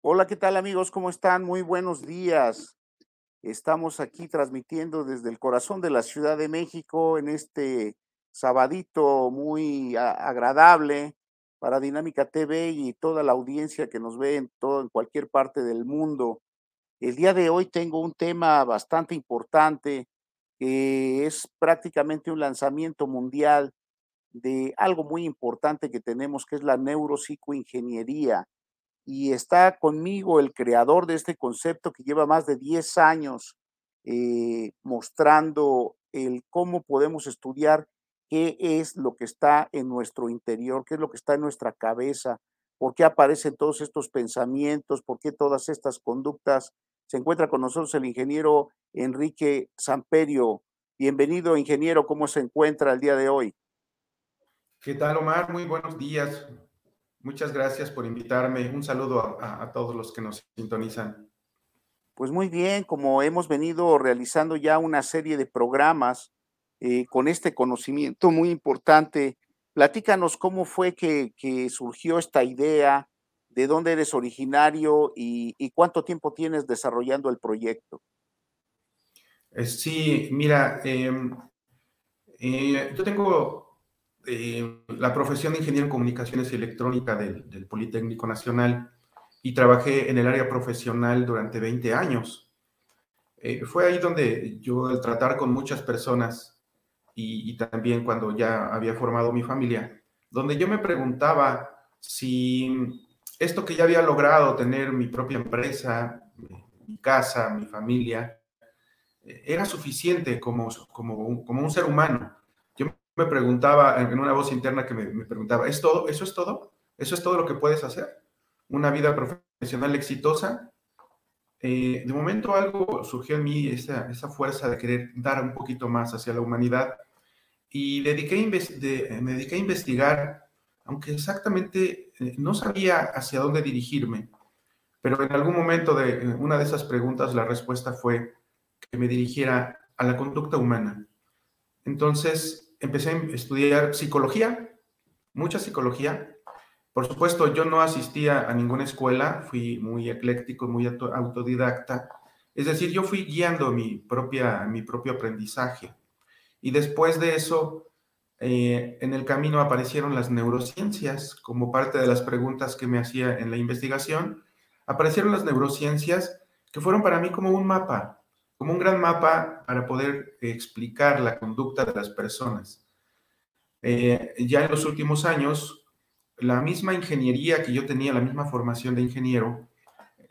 Hola, ¿qué tal amigos? ¿Cómo están? Muy buenos días. Estamos aquí transmitiendo desde el corazón de la Ciudad de México en este sabadito muy agradable para Dinámica TV y toda la audiencia que nos ve en todo en cualquier parte del mundo. El día de hoy tengo un tema bastante importante que es prácticamente un lanzamiento mundial de algo muy importante que tenemos que es la neuropsicoingeniería y está conmigo el creador de este concepto que lleva más de 10 años eh, mostrando el cómo podemos estudiar qué es lo que está en nuestro interior, qué es lo que está en nuestra cabeza, por qué aparecen todos estos pensamientos, por qué todas estas conductas. Se encuentra con nosotros el ingeniero Enrique Samperio. Bienvenido, ingeniero, ¿cómo se encuentra el día de hoy? ¿Qué tal, Omar? Muy buenos días. Muchas gracias por invitarme. Un saludo a, todos los que nos sintonizan. Pues muy bien, como hemos venido realizando ya una serie de programas eh, con este conocimiento muy importante, platícanos cómo fue que, surgió esta idea, de dónde eres originario y, cuánto tiempo tienes desarrollando el proyecto. Eh, sí, mira, em, eh, yo tengo eh, la profesión de ingeniero en comunicaciones y electrónica del, Politécnico Nacional y trabajé en el área profesional durante 20 años. Eh, fue ahí donde yo, al tratar con muchas personas y, también cuando ya había formado mi familia, donde yo me preguntaba si esto que ya había logrado, tener mi propia empresa, mi casa, mi familia, eh, era suficiente como, como, como un ser humano me preguntaba en una voz interna que me, preguntaba, ¿es todo? ¿Eso es todo? ¿Eso es todo lo que puedes hacer? ¿Una vida profesional exitosa? Eh, de momento algo surgió en mí, esa, esa, fuerza de querer dar un poquito más hacia la humanidad y dediqué me dediqué a investigar, aunque exactamente eh, no sabía hacia dónde dirigirme, pero en algún momento de una de esas preguntas la respuesta fue que me dirigiera a la conducta humana. Entonces, empecé a estudiar psicología, mucha psicología. Por supuesto, yo no asistía a ninguna escuela, fui muy ecléctico, muy autodidacta. Es decir, yo fui guiando mi, propia, mi propio aprendizaje. Y después de eso, eh, en el camino aparecieron las neurociencias como parte de las preguntas que me hacía en la investigación. Aparecieron las neurociencias que fueron para mí como un mapa, como un gran mapa para poder explicar la conducta de las personas. Eh, ya en los últimos años, la misma ingeniería que yo tenía, la misma formación de ingeniero,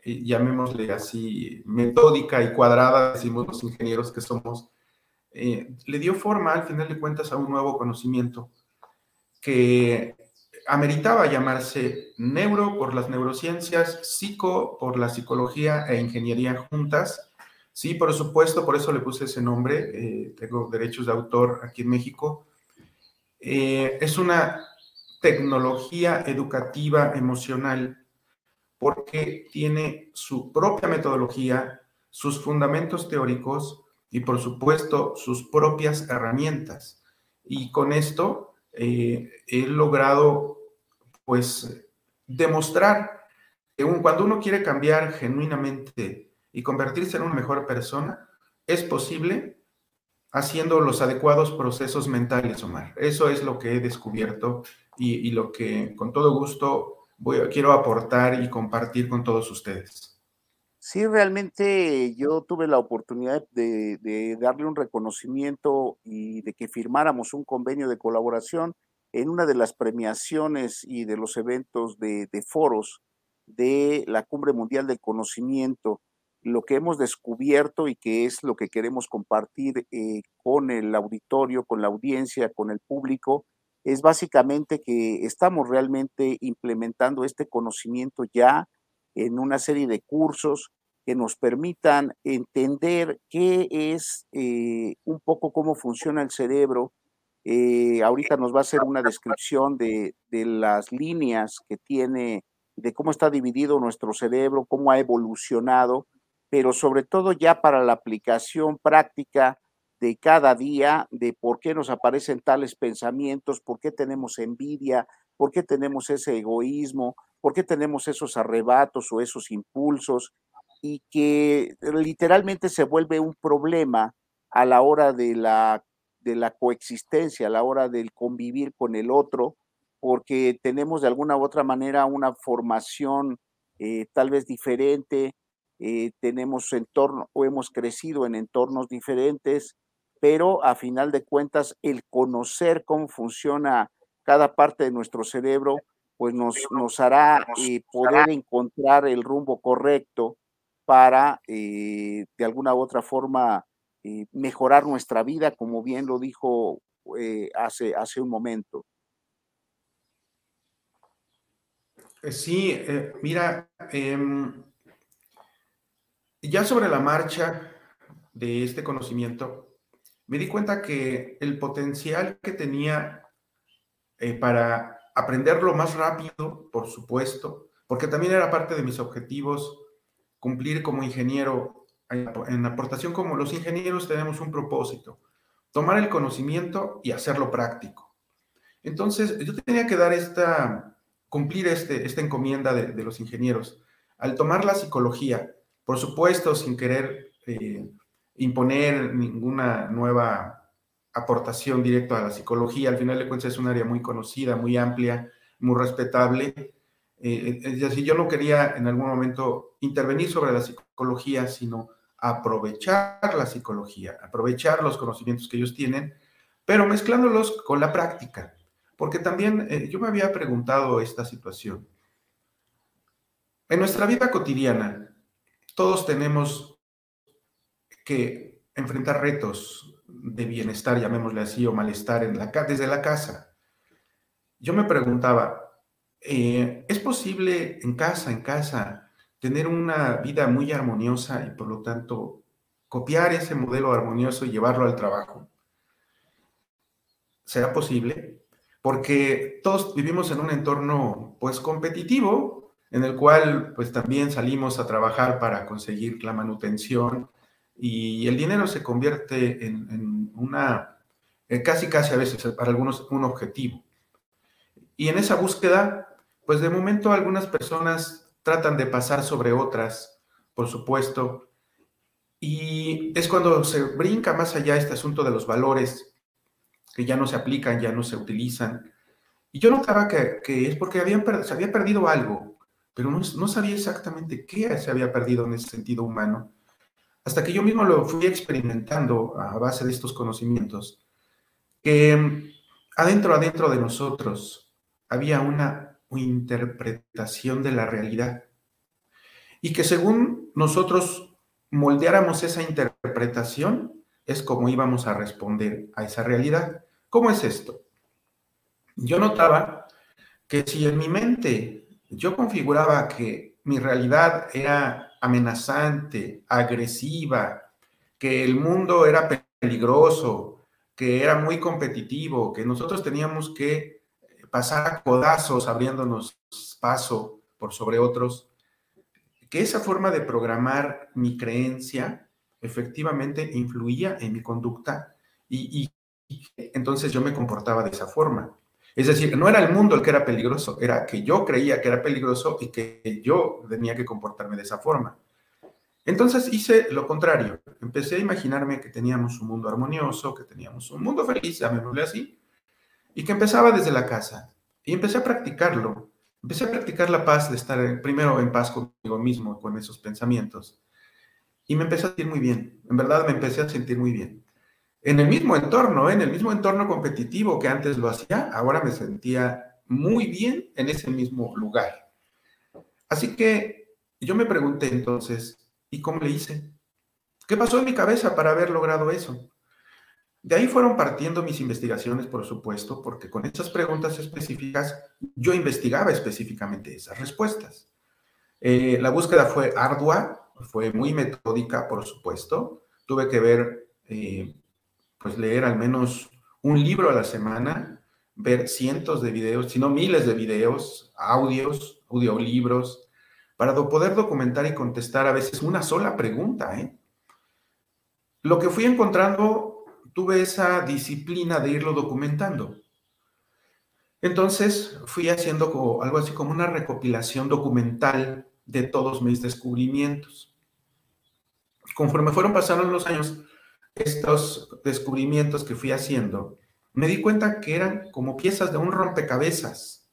eh, llamémosle así, metódica y cuadrada, decimos los ingenieros que somos, eh, le dio forma, al final de cuentas, a un nuevo conocimiento que ameritaba llamarse neuro por las neurociencias, psico por la psicología e ingeniería juntas, Sí, por supuesto, por eso le puse ese nombre. Eh, tengo derechos de autor aquí en México. Eh, es una tecnología educativa emocional porque tiene su propia metodología, sus fundamentos teóricos y, por supuesto, sus propias herramientas. Y con esto eh, he logrado, pues, demostrar que cuando uno quiere cambiar genuinamente y convertirse en una mejor persona es posible haciendo los adecuados procesos mentales, Omar. Eso es lo que he descubierto y, lo que con todo gusto voy, quiero aportar y compartir con todos ustedes. Sí, realmente yo tuve la oportunidad de, darle un reconocimiento y de que firmáramos un convenio de colaboración en una de las premiaciones y de los eventos de, de foros de la Cumbre Mundial del Conocimiento lo que hemos descubierto y que es lo que queremos compartir eh, con el auditorio, con la audiencia, con el público, es básicamente que estamos realmente implementando este conocimiento ya en una serie de cursos que nos permitan entender qué es eh, un poco cómo funciona el cerebro. Eh, ahorita nos va a hacer una descripción de, de las líneas que tiene, de cómo está dividido nuestro cerebro, cómo ha evolucionado pero sobre todo ya para la aplicación práctica de cada día, de por qué nos aparecen tales pensamientos, por qué tenemos envidia, por qué tenemos ese egoísmo, por qué tenemos esos arrebatos o esos impulsos y que literalmente se vuelve un problema a la hora de la, de la coexistencia, a la hora del convivir con el otro, porque tenemos de alguna u otra manera una formación eh, tal vez diferente, eh, tenemos entorno o hemos crecido en entornos diferentes, pero a final de cuentas el conocer cómo funciona cada parte de nuestro cerebro, pues nos, nos hará eh, poder encontrar el rumbo correcto para de alguna u otra forma mejorar nuestra vida, como bien lo dijo hace, hace un momento. Eh, sí, eh, mira, em, ya sobre la marcha de este conocimiento, me di cuenta que el potencial que tenía eh, para aprenderlo más rápido, por supuesto, porque también era parte de mis objetivos cumplir como ingeniero. En aportación como los ingenieros tenemos un propósito, tomar el conocimiento y hacerlo práctico. Entonces, yo tenía que dar esta cumplir este, esta encomienda de, los ingenieros. Al tomar la psicología, por supuesto, sin querer eh, imponer ninguna nueva aportación directa a la psicología, al final de cuentas es un área muy conocida, muy amplia, muy respetable. Eh, es decir, yo no quería en algún momento intervenir sobre la psicología, sino aprovechar la psicología, aprovechar los conocimientos que ellos tienen, pero mezclándolos con la práctica. Porque también eh, yo me había preguntado esta situación. En nuestra vida cotidiana, todos tenemos que enfrentar retos de bienestar, llamémosle así, o malestar en la, desde la casa. Yo me preguntaba, eh, ¿es posible en casa, en casa, tener una vida muy armoniosa y por lo tanto copiar ese modelo armonioso y llevarlo al trabajo? ¿Será posible? porque todos vivimos en un entorno pues competitivo en el cual pues también salimos a trabajar para conseguir la manutención y el dinero se convierte en, una, eh, casi casi a veces para algunos un objetivo. Y en esa búsqueda, pues de momento algunas personas tratan de pasar sobre otras, por supuesto, y es cuando se brinca más allá este asunto de los valores que ya no se aplican, ya no se utilizan. Y yo notaba que, es porque se había perdido algo, pero no, sabía exactamente qué se había perdido en ese sentido humano, hasta que yo mismo lo fui experimentando a base de estos conocimientos, que mm, adentro, adentro de nosotros había una interpretación de la realidad y que según nosotros moldeáramos esa interpretación, es como íbamos a responder a esa realidad. ¿Cómo es esto? Yo notaba que si en mi mente yo configuraba que mi realidad era amenazante, agresiva, que el mundo era peligroso, que era muy competitivo, que nosotros teníamos que pasar a codazos abriéndonos paso por sobre otros, que esa forma de programar mi creencia efectivamente influía en mi conducta y, y entonces yo me comportaba de esa forma. Es decir, no era el mundo el que era peligroso, era que yo creía que era peligroso y que yo tenía que comportarme de esa forma. Entonces hice lo contrario. Empecé a imaginarme que teníamos un mundo armonioso, que teníamos un mundo feliz, llamémosle así, y que empezaba desde la casa. Y empecé a practicarlo. Empecé a practicar la paz de estar primero en paz conmigo mismo, con esos pensamientos. Y me empecé a sentir muy bien. En verdad me empecé a sentir muy bien en el mismo entorno, ¿eh? en el mismo entorno competitivo que antes lo hacía, ahora me sentía muy bien en ese mismo lugar. Así que yo me pregunté entonces, ¿y cómo le hice? ¿Qué pasó en mi cabeza para haber logrado eso? De ahí fueron partiendo mis investigaciones, por supuesto, porque con esas preguntas específicas yo investigaba específicamente esas respuestas. Eh, la búsqueda fue ardua, fue muy metódica, por supuesto. Tuve que ver eh, pues leer al menos un libro a la semana, ver cientos de videos, si no miles de videos, audios, audiolibros, para poder documentar y contestar a veces una sola pregunta. ¿eh? Lo que fui encontrando, tuve esa disciplina de irlo documentando. Entonces fui haciendo algo así como una recopilación documental de todos mis descubrimientos. Conforme fueron pasando los años, estos descubrimientos que fui haciendo, me di cuenta que eran como piezas de un rompecabezas,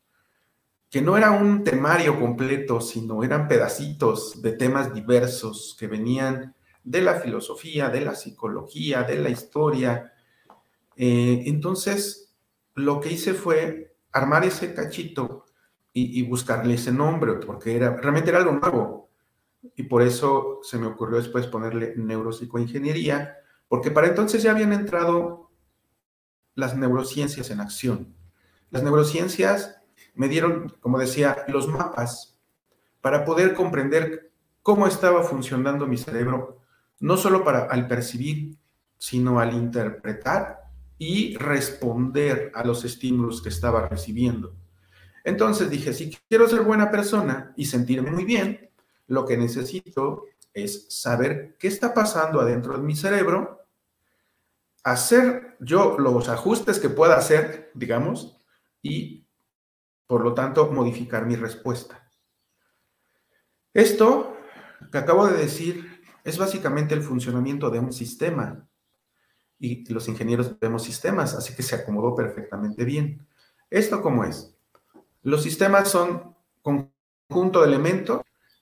que no era un temario completo, sino eran pedacitos de temas diversos que venían de la filosofía, de la psicología, de la historia. Eh, entonces, lo que hice fue armar ese cachito y, buscarle ese nombre, porque era, realmente era algo nuevo. Y por eso se me ocurrió después ponerle neuropsicoingeniería, porque para entonces ya habían entrado las neurociencias en acción. Las neurociencias me dieron, como decía, los mapas para poder comprender cómo estaba funcionando mi cerebro, no solo para al percibir, sino al interpretar y responder a los estímulos que estaba recibiendo. Entonces dije, si quiero ser buena persona y sentirme muy bien, lo que necesito es saber qué está pasando adentro de mi cerebro, hacer yo los ajustes que pueda hacer, digamos, y por lo tanto modificar mi respuesta. Esto que acabo de decir es básicamente el funcionamiento de un sistema y los ingenieros vemos sistemas, así que se acomodó perfectamente bien. ¿Esto cómo es? Los sistemas son conjunto de elementos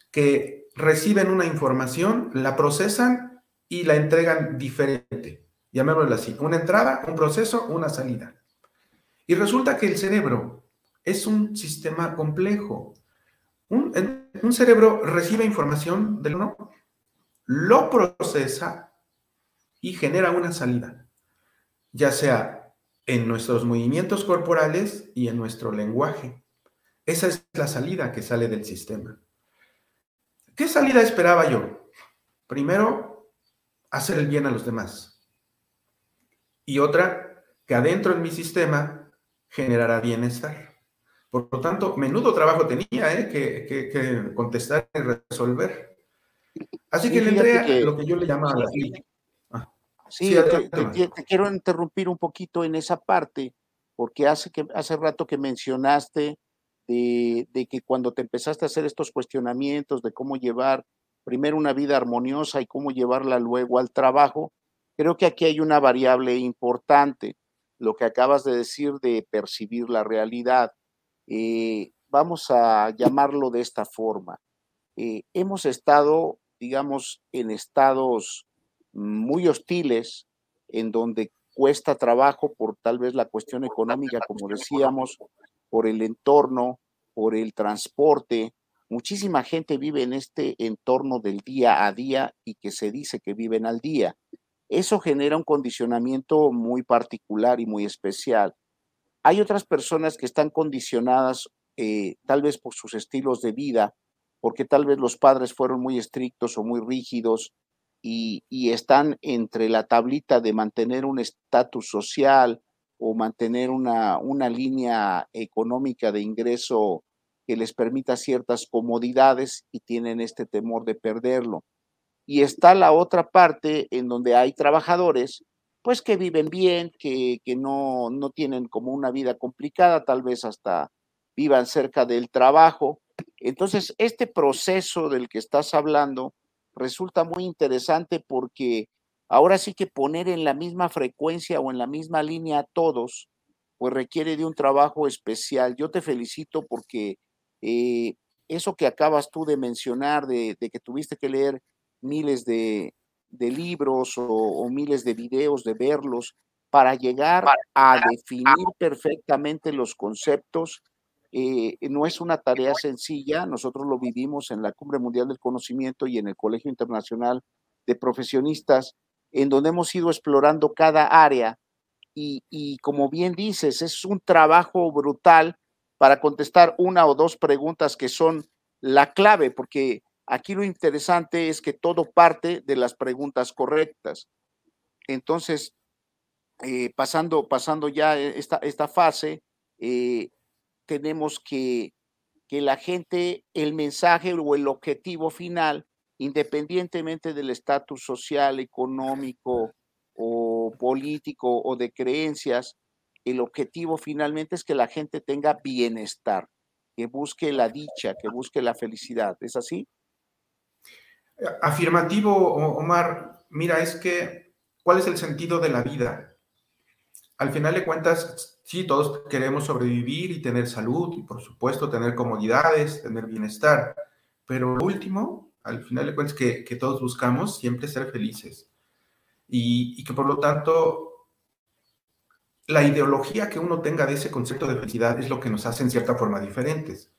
que reciben una información, la procesan y la entregan diferente. Llamémoslo así, una entrada, un proceso, una salida. Y resulta que el cerebro es un sistema complejo. Un, cerebro recibe información del uno, lo procesa y genera una salida, ya sea en nuestros movimientos corporales y en nuestro lenguaje. Esa es la salida que sale del sistema. ¿Qué salida esperaba yo? Primero, hacer el bien a los demás. Y otra, que adentro en mi sistema generara bienestar. Por lo tanto, menudo trabajo tenía ¿eh? que, contestar y resolver. Así que le entré lo que yo le llamaba la Sí, te, quiero interrumpir un poquito en esa parte, porque hace, que, hace rato que mencionaste de, de, que cuando te empezaste a hacer estos cuestionamientos de cómo llevar primero una vida armoniosa y cómo llevarla luego al trabajo, creo que aquí hay una variable importante, lo que acabas de decir de percibir la realidad. Eh, vamos a llamarlo de esta forma. Eh, hemos estado, digamos, en estados muy hostiles, en donde cuesta trabajo por tal vez la cuestión económica, como decíamos, por el entorno, por el transporte. Muchísima gente vive en este entorno del día a día y que se dice que viven al día. Eso genera un condicionamiento muy particular y muy especial. Hay otras personas que están condicionadas eh, tal vez por sus estilos de vida, porque tal vez los padres fueron muy estrictos o muy rígidos y, están entre la tablita de mantener un estatus social o mantener una, una línea económica de ingreso que les permita ciertas comodidades y tienen este temor de perderlo. Y está la otra parte en donde hay trabajadores, pues que viven bien, que, que no, no tienen como una vida complicada, tal vez hasta vivan cerca del trabajo. Entonces, este proceso del que estás hablando, resulta muy interesante porque ahora sí que poner en la misma frecuencia o en la misma línea a todos, pues requiere de un trabajo especial. Yo te felicito porque eh, eso que acabas tú de mencionar, de, que tuviste que leer miles de, libros o, miles de videos, de verlos, para llegar a definir perfectamente los conceptos, eh, no es una tarea sencilla, nosotros lo vivimos en la Cumbre Mundial del Conocimiento y en el Colegio Internacional de Profesionistas, en donde hemos ido explorando cada área y, y como bien dices, es un trabajo brutal para contestar una o dos preguntas que son la clave, porque aquí lo interesante es que todo parte de las preguntas correctas. Entonces, eh, pasando, pasando ya esta, esta fase, eh, tenemos que, que la gente, el mensaje o el objetivo final, independientemente del estatus social, económico o político o de creencias, el objetivo finalmente es que la gente tenga bienestar, que busque la dicha, que busque la felicidad. ¿Es así? Afirmativo, Omar. Mira, es que, ¿cuál es el sentido de la vida? Al final de cuentas, sí, todos queremos sobrevivir y tener salud y, por supuesto, tener comodidades, tener bienestar. Pero lo último, al final de cuentas, que, que todos buscamos siempre ser felices. Y, y que por lo tanto la ideología que uno tenga de ese concepto de felicidad es lo que nos hace en cierta forma diferentes.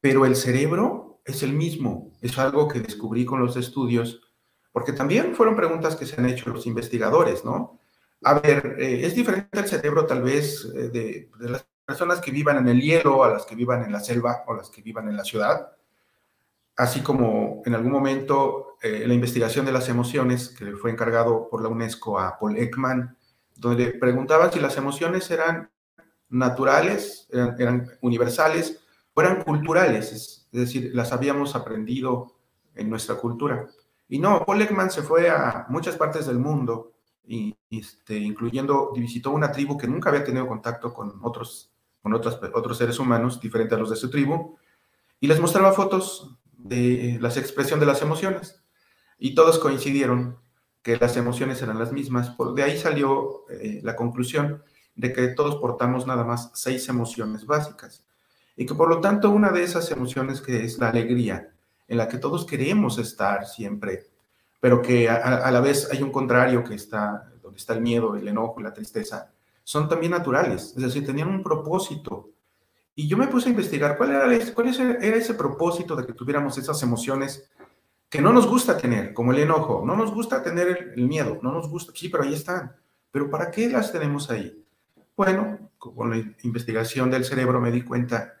Pero el cerebro es el mismo. Es algo que descubrí con los estudios, porque también fueron preguntas que se han hecho los investigadores, ¿no? A ver, eh, es diferente el cerebro tal vez eh, de, las personas que vivan en el hielo a las que vivan en la selva o las que vivan en la ciudad. Así como en algún momento eh, la investigación de las emociones, que fue encargado por la UNESCO a Paul Ekman, donde preguntaba si las emociones eran naturales, eran, universales o eran culturales, es, decir, las habíamos aprendido en nuestra cultura. Y no, Paul Ekman se fue a muchas partes del mundo, y, este, incluyendo, visitó una tribu que nunca había tenido contacto con otros, con otros, otros seres humanos diferentes a los de su tribu, y les mostraba fotos de la expresión de las emociones. Y todos coincidieron que las emociones eran las mismas. Por, de ahí salió eh, la conclusión de que todos portamos nada más seis emociones básicas y que por lo tanto una de esas emociones que es la alegría, en la que todos queremos estar siempre, pero que a, la vez hay un contrario que está, donde está el miedo, el enojo, la tristeza, son también naturales, es decir, tenían un propósito. Y yo me puse a investigar cuál era, cuál era ese propósito de que tuviéramos esas emociones que no nos gusta tener, como el enojo, no nos gusta tener el, miedo, no nos gusta, sí, pero ahí están. Pero ¿para qué las tenemos ahí? Bueno, con la investigación del cerebro me di cuenta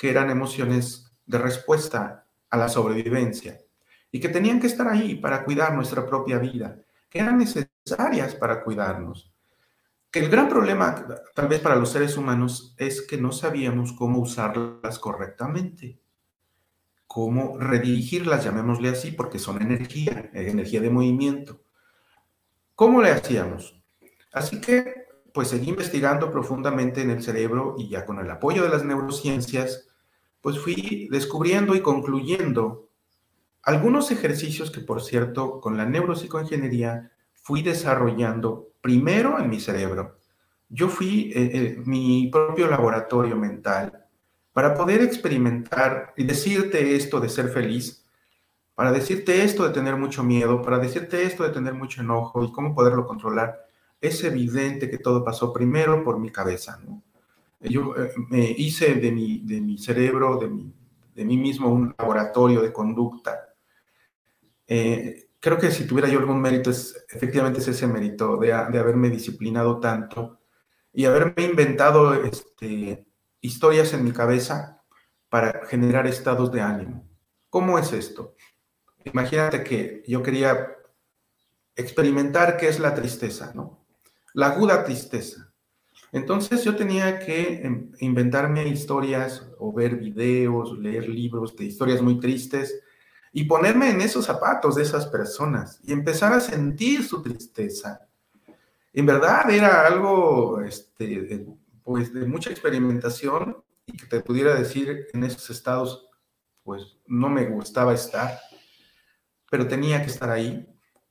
que eran emociones de respuesta a la sobrevivencia y que tenían que estar ahí para cuidar nuestra propia vida, que eran necesarias para cuidarnos. Que el gran problema, tal vez para los seres humanos, es que no sabíamos cómo usarlas correctamente cómo redirigirlas, llamémosle así, porque son energía, energía de movimiento. ¿Cómo le hacíamos? Así que, pues seguí investigando profundamente en el cerebro y ya con el apoyo de las neurociencias, pues fui descubriendo y concluyendo algunos ejercicios que, por cierto, con la neuropsicoingeniería fui desarrollando primero en mi cerebro. Yo fui eh, eh, mi propio laboratorio mental para poder experimentar y decirte esto de ser feliz, para decirte esto de tener mucho miedo, para decirte esto de tener mucho enojo y cómo poderlo controlar, es evidente que todo pasó primero por mi cabeza. Yo eh, me hice de mi, de mi cerebro, de, mi, de mí mismo, un laboratorio de conducta. Eh, creo que si tuviera yo algún mérito, es, efectivamente es ese mérito de, de haberme disciplinado tanto y haberme inventado este, historias en mi cabeza para generar estados de ánimo. ¿Cómo es esto? Imagínate que yo quería experimentar qué es la tristeza, ¿no? La aguda tristeza. Entonces yo tenía que em, inventarme historias o ver videos, leer libros de historias muy tristes y ponerme en esos zapatos de esas personas y empezar a sentir su tristeza. En verdad era algo este, pues de mucha experimentación y que te pudiera decir en esos estados, pues no me gustaba estar, pero tenía que estar ahí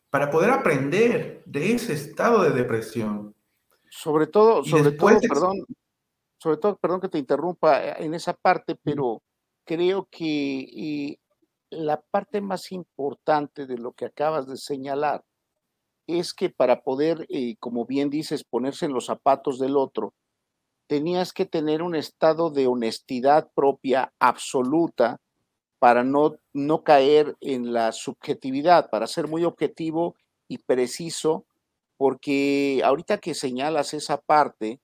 para poder aprender de ese estado de depresión. Sobre todo, sobre todo, perdón, sobre todo, perdón que te interrumpa eh, en esa parte, pero creo que eh, la parte más importante de lo que acabas de señalar es que para poder, eh, como bien dices, ponerse en los zapatos del otro, tenías que tener un estado de honestidad propia absoluta para no, no caer en la subjetividad, para ser muy objetivo y preciso, porque ahorita que señalas esa parte,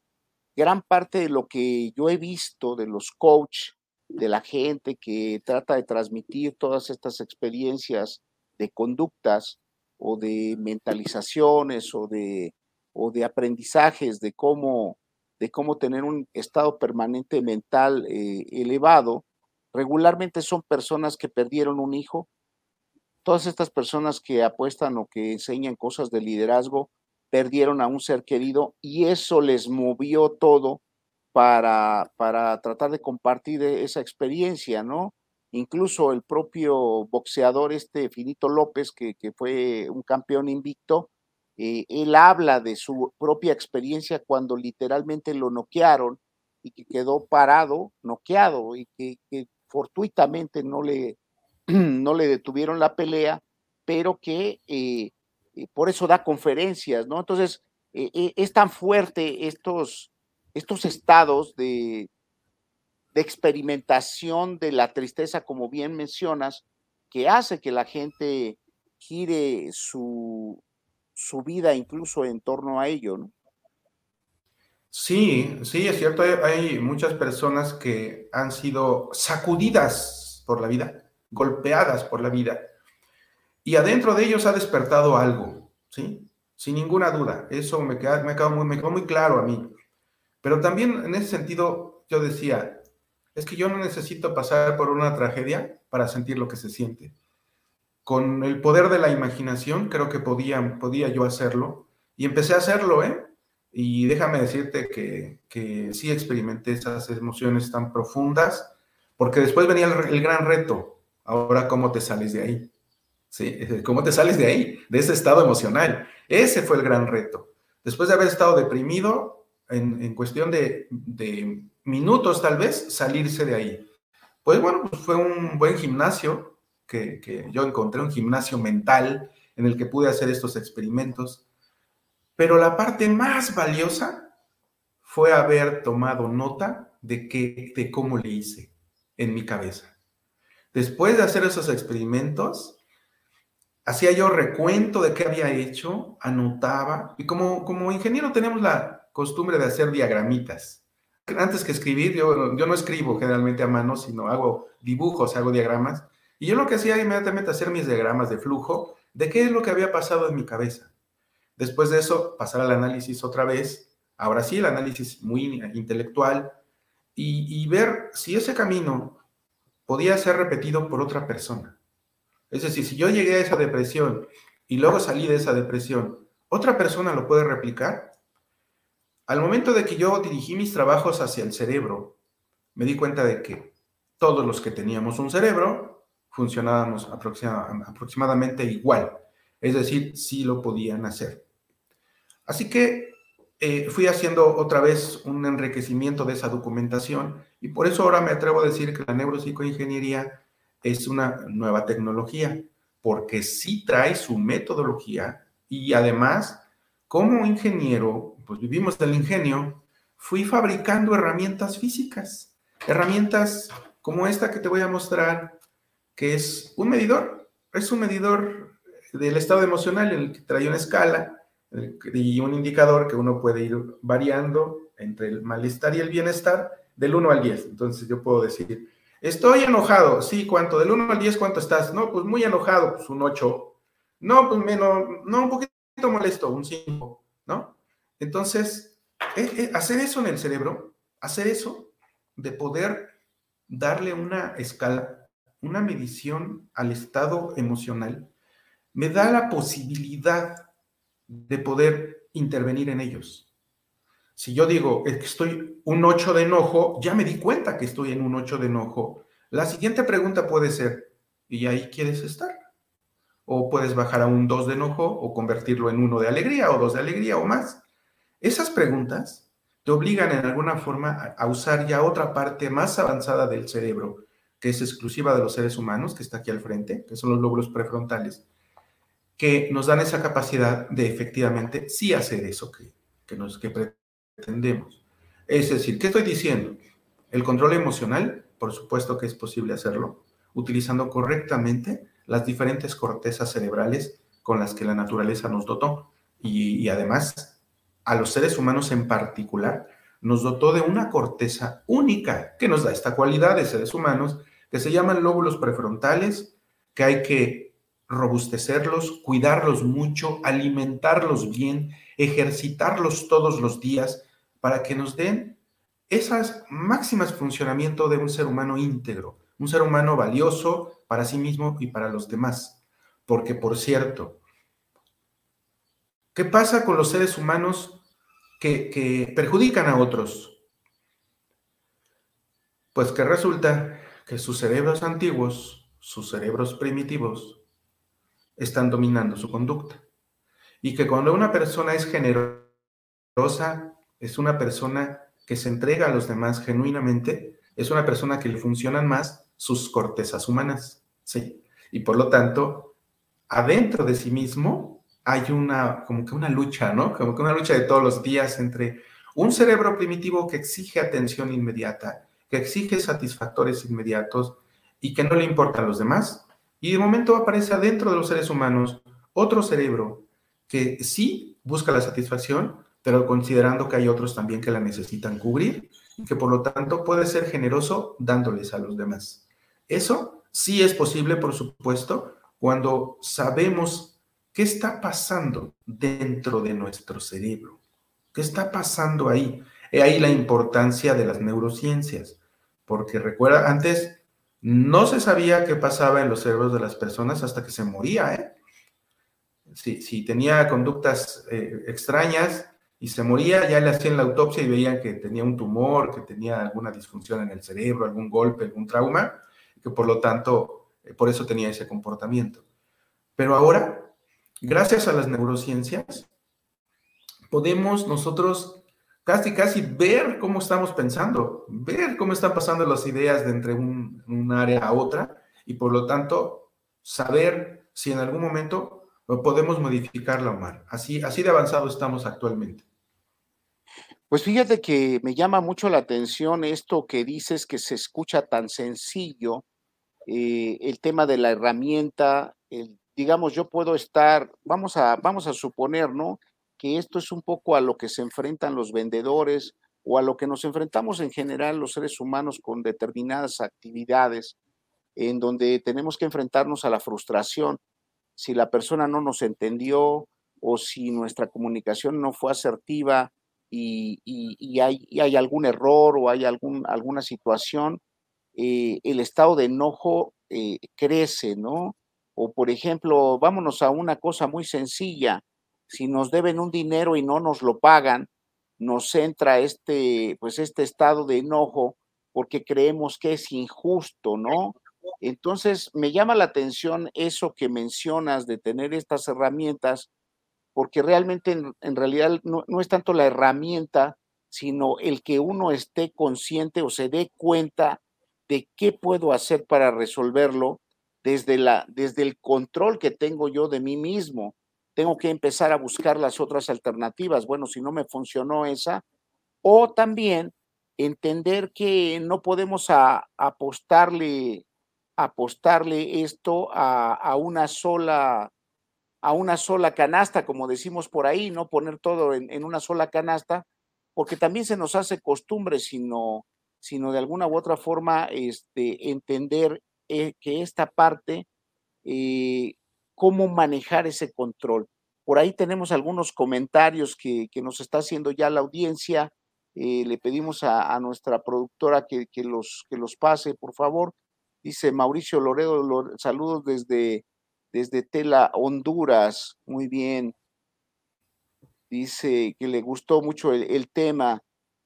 gran parte de lo que yo he visto de los coach, de la gente que trata de transmitir todas estas experiencias de conductas o de mentalizaciones o de, o de aprendizajes de cómo de cómo tener un estado permanente mental eh, elevado, regularmente son personas que perdieron un hijo. Todas estas personas que apuestan o que enseñan cosas de liderazgo perdieron a un ser querido y eso les movió todo para, para tratar de compartir esa experiencia, ¿no? Incluso el propio boxeador este Finito López, que, fue un campeón invicto, eh, él habla de su propia experiencia cuando literalmente lo noquearon y que quedó parado, noqueado, y que, fortuitamente no le, no le detuvieron la pelea, pero que eh, por eso da conferencias, ¿no? Entonces, es tan fuerte estos, estos estados de, de experimentación de la tristeza, como bien mencionas, que hace que la gente gire su, su vida incluso en torno a ello, ¿no? Sí, sí, es cierto, hay, muchas personas que han sido sacudidas por la vida, golpeadas por la vida, y adentro de ellos ha despertado algo, ¿sí? Sin ninguna duda, eso me, quedó muy, me muy claro a mí. Pero también en ese sentido, yo decía, es que yo no necesito pasar por una tragedia para sentir lo que se siente. Con el poder de la imaginación creo que podía, yo hacerlo y empecé a hacerlo, ¿eh? Y déjame decirte que, que sí experimenté esas emociones tan profundas, porque después venía el, gran reto. Ahora, ¿cómo te sales de ahí? ¿Sí? ¿Cómo te sales de ahí? De ese estado emocional. Ese fue el gran reto. Después de haber estado deprimido, en, en cuestión de, de minutos tal vez salirse de ahí. Pues bueno, pues fue un buen gimnasio que, yo encontré, un gimnasio mental en el que pude hacer estos experimentos. Pero la parte más valiosa fue haber tomado nota de, qué, de cómo le hice en mi cabeza. Después de hacer esos experimentos, hacía yo recuento de qué había hecho, anotaba, y como, como ingeniero tenemos la costumbre de hacer diagramitas antes que escribir, yo, yo no escribo generalmente a mano, sino hago dibujos, hago diagramas. Y yo lo que hacía inmediatamente hacer mis diagramas de flujo de qué es lo que había pasado en mi cabeza. Después de eso, pasar al análisis otra vez, ahora sí, el análisis muy intelectual, y, y ver si ese camino podía ser repetido por otra persona. Es decir, si yo llegué a esa depresión y luego salí de esa depresión, ¿otra persona lo puede replicar? Al momento de que yo dirigí mis trabajos hacia el cerebro, me di cuenta de que todos los que teníamos un cerebro funcionábamos aproximadamente igual. Es decir, sí lo podían hacer. Así que eh, fui haciendo otra vez un enriquecimiento de esa documentación y por eso ahora me atrevo a decir que la neuropsicoingeniería es una nueva tecnología, porque sí trae su metodología y además, como ingeniero, pues vivimos del ingenio, fui fabricando herramientas físicas, herramientas como esta que te voy a mostrar, que es un medidor, es un medidor del estado emocional en el que trae una escala y un indicador que uno puede ir variando entre el malestar y el bienestar del 1 al 10. Entonces yo puedo decir, estoy enojado, sí, ¿cuánto? Del 1 al 10, ¿cuánto estás? No, pues muy enojado, pues un 8. No, pues menos, no, un poquito molesto, un 5, ¿no? Entonces, eh, eh, hacer eso en el cerebro, hacer eso de poder darle una escala, una medición al estado emocional, me da la posibilidad de poder intervenir en ellos. Si yo digo, es que estoy un 8 de enojo, ya me di cuenta que estoy en un 8 de enojo. La siguiente pregunta puede ser, ¿y ahí quieres estar? O puedes bajar a un 2 de enojo o convertirlo en uno de alegría o dos de alegría o más. Esas preguntas te obligan en alguna forma a usar ya otra parte más avanzada del cerebro, que es exclusiva de los seres humanos, que está aquí al frente, que son los lóbulos prefrontales, que nos dan esa capacidad de efectivamente sí hacer eso que, que, nos, que pretendemos. Es decir, ¿qué estoy diciendo? El control emocional, por supuesto que es posible hacerlo, utilizando correctamente las diferentes cortezas cerebrales con las que la naturaleza nos dotó y, y además a los seres humanos en particular, nos dotó de una corteza única que nos da esta cualidad de seres humanos, que se llaman lóbulos prefrontales, que hay que robustecerlos, cuidarlos mucho, alimentarlos bien, ejercitarlos todos los días para que nos den esas máximas funcionamiento de un ser humano íntegro, un ser humano valioso para sí mismo y para los demás. Porque, por cierto, ¿Qué pasa con los seres humanos que, que perjudican a otros? Pues que resulta que sus cerebros antiguos, sus cerebros primitivos, están dominando su conducta. Y que cuando una persona es generosa, es una persona que se entrega a los demás genuinamente, es una persona que le funcionan más sus cortezas humanas, ¿sí? Y por lo tanto, adentro de sí mismo hay una, como que una lucha, ¿no? Como que una lucha de todos los días entre un cerebro primitivo que exige atención inmediata, que exige satisfactores inmediatos y que no le importan los demás. Y de momento aparece adentro de los seres humanos otro cerebro que sí busca la satisfacción, pero considerando que hay otros también que la necesitan cubrir que por lo tanto puede ser generoso dándoles a los demás. Eso sí es posible, por supuesto, cuando sabemos qué está pasando dentro de nuestro cerebro, qué está pasando ahí. He ahí la importancia de las neurociencias, porque recuerda, antes no se sabía qué pasaba en los cerebros de las personas hasta que se moría, ¿eh? Si, tenía conductas eh, extrañas, y se moría, ya le hacían la autopsia y veían que tenía un tumor, que tenía alguna disfunción en el cerebro, algún golpe, algún trauma, que por lo tanto, eh, por eso tenía ese comportamiento. Pero ahora, gracias a las neurociencias, podemos nosotros casi, casi ver cómo estamos pensando, ver cómo están pasando las ideas de entre un, un área a otra y por lo tanto saber si en algún momento podemos modificarla, Omar. Así, así de avanzado estamos actualmente. Pues fíjate que me llama mucho la atención esto que dices que se escucha tan sencillo, eh, el tema de la herramienta, digamos, yo puedo estar, vamos a, vamos a suponer, ¿no? Que esto es un poco a lo que se enfrentan los vendedores o a lo que nos enfrentamos en general los seres humanos con determinadas actividades en donde tenemos que enfrentarnos a la frustración si la persona no nos entendió o si nuestra comunicación no fue asertiva y, hay, algún error o hay algún, alguna situación, eh, el estado de enojo eh, crece, ¿no? O por ejemplo, vámonos a una cosa muy sencilla, si nos deben un dinero y no nos lo pagan, nos entra este, pues este estado de enojo porque creemos que es injusto, ¿no? Entonces, me llama la atención eso que mencionas de tener estas herramientas, porque realmente en, realidad no, es tanto la herramienta, sino el que uno esté consciente o se dé cuenta de qué puedo hacer para resolverlo desde, la, desde el control que tengo yo de mí mismo. Tengo que empezar a buscar las otras alternativas. Bueno, si no me funcionó esa, o también entender que no podemos apostarle apostarle esto a, una sola a una sola canasta, como decimos por ahí, no poner todo en, una sola canasta, porque también se nos hace costumbre, sino, sino de alguna u otra forma este, entender eh, que esta parte, eh, cómo manejar ese control. Por ahí tenemos algunos comentarios que, nos está haciendo ya la audiencia. Eh, le pedimos a, nuestra productora que, los, que los pase, por favor. Dice Mauricio Loredo, saludos desde, desde Tela, Honduras. Muy bien. Dice que le gustó mucho el, tema.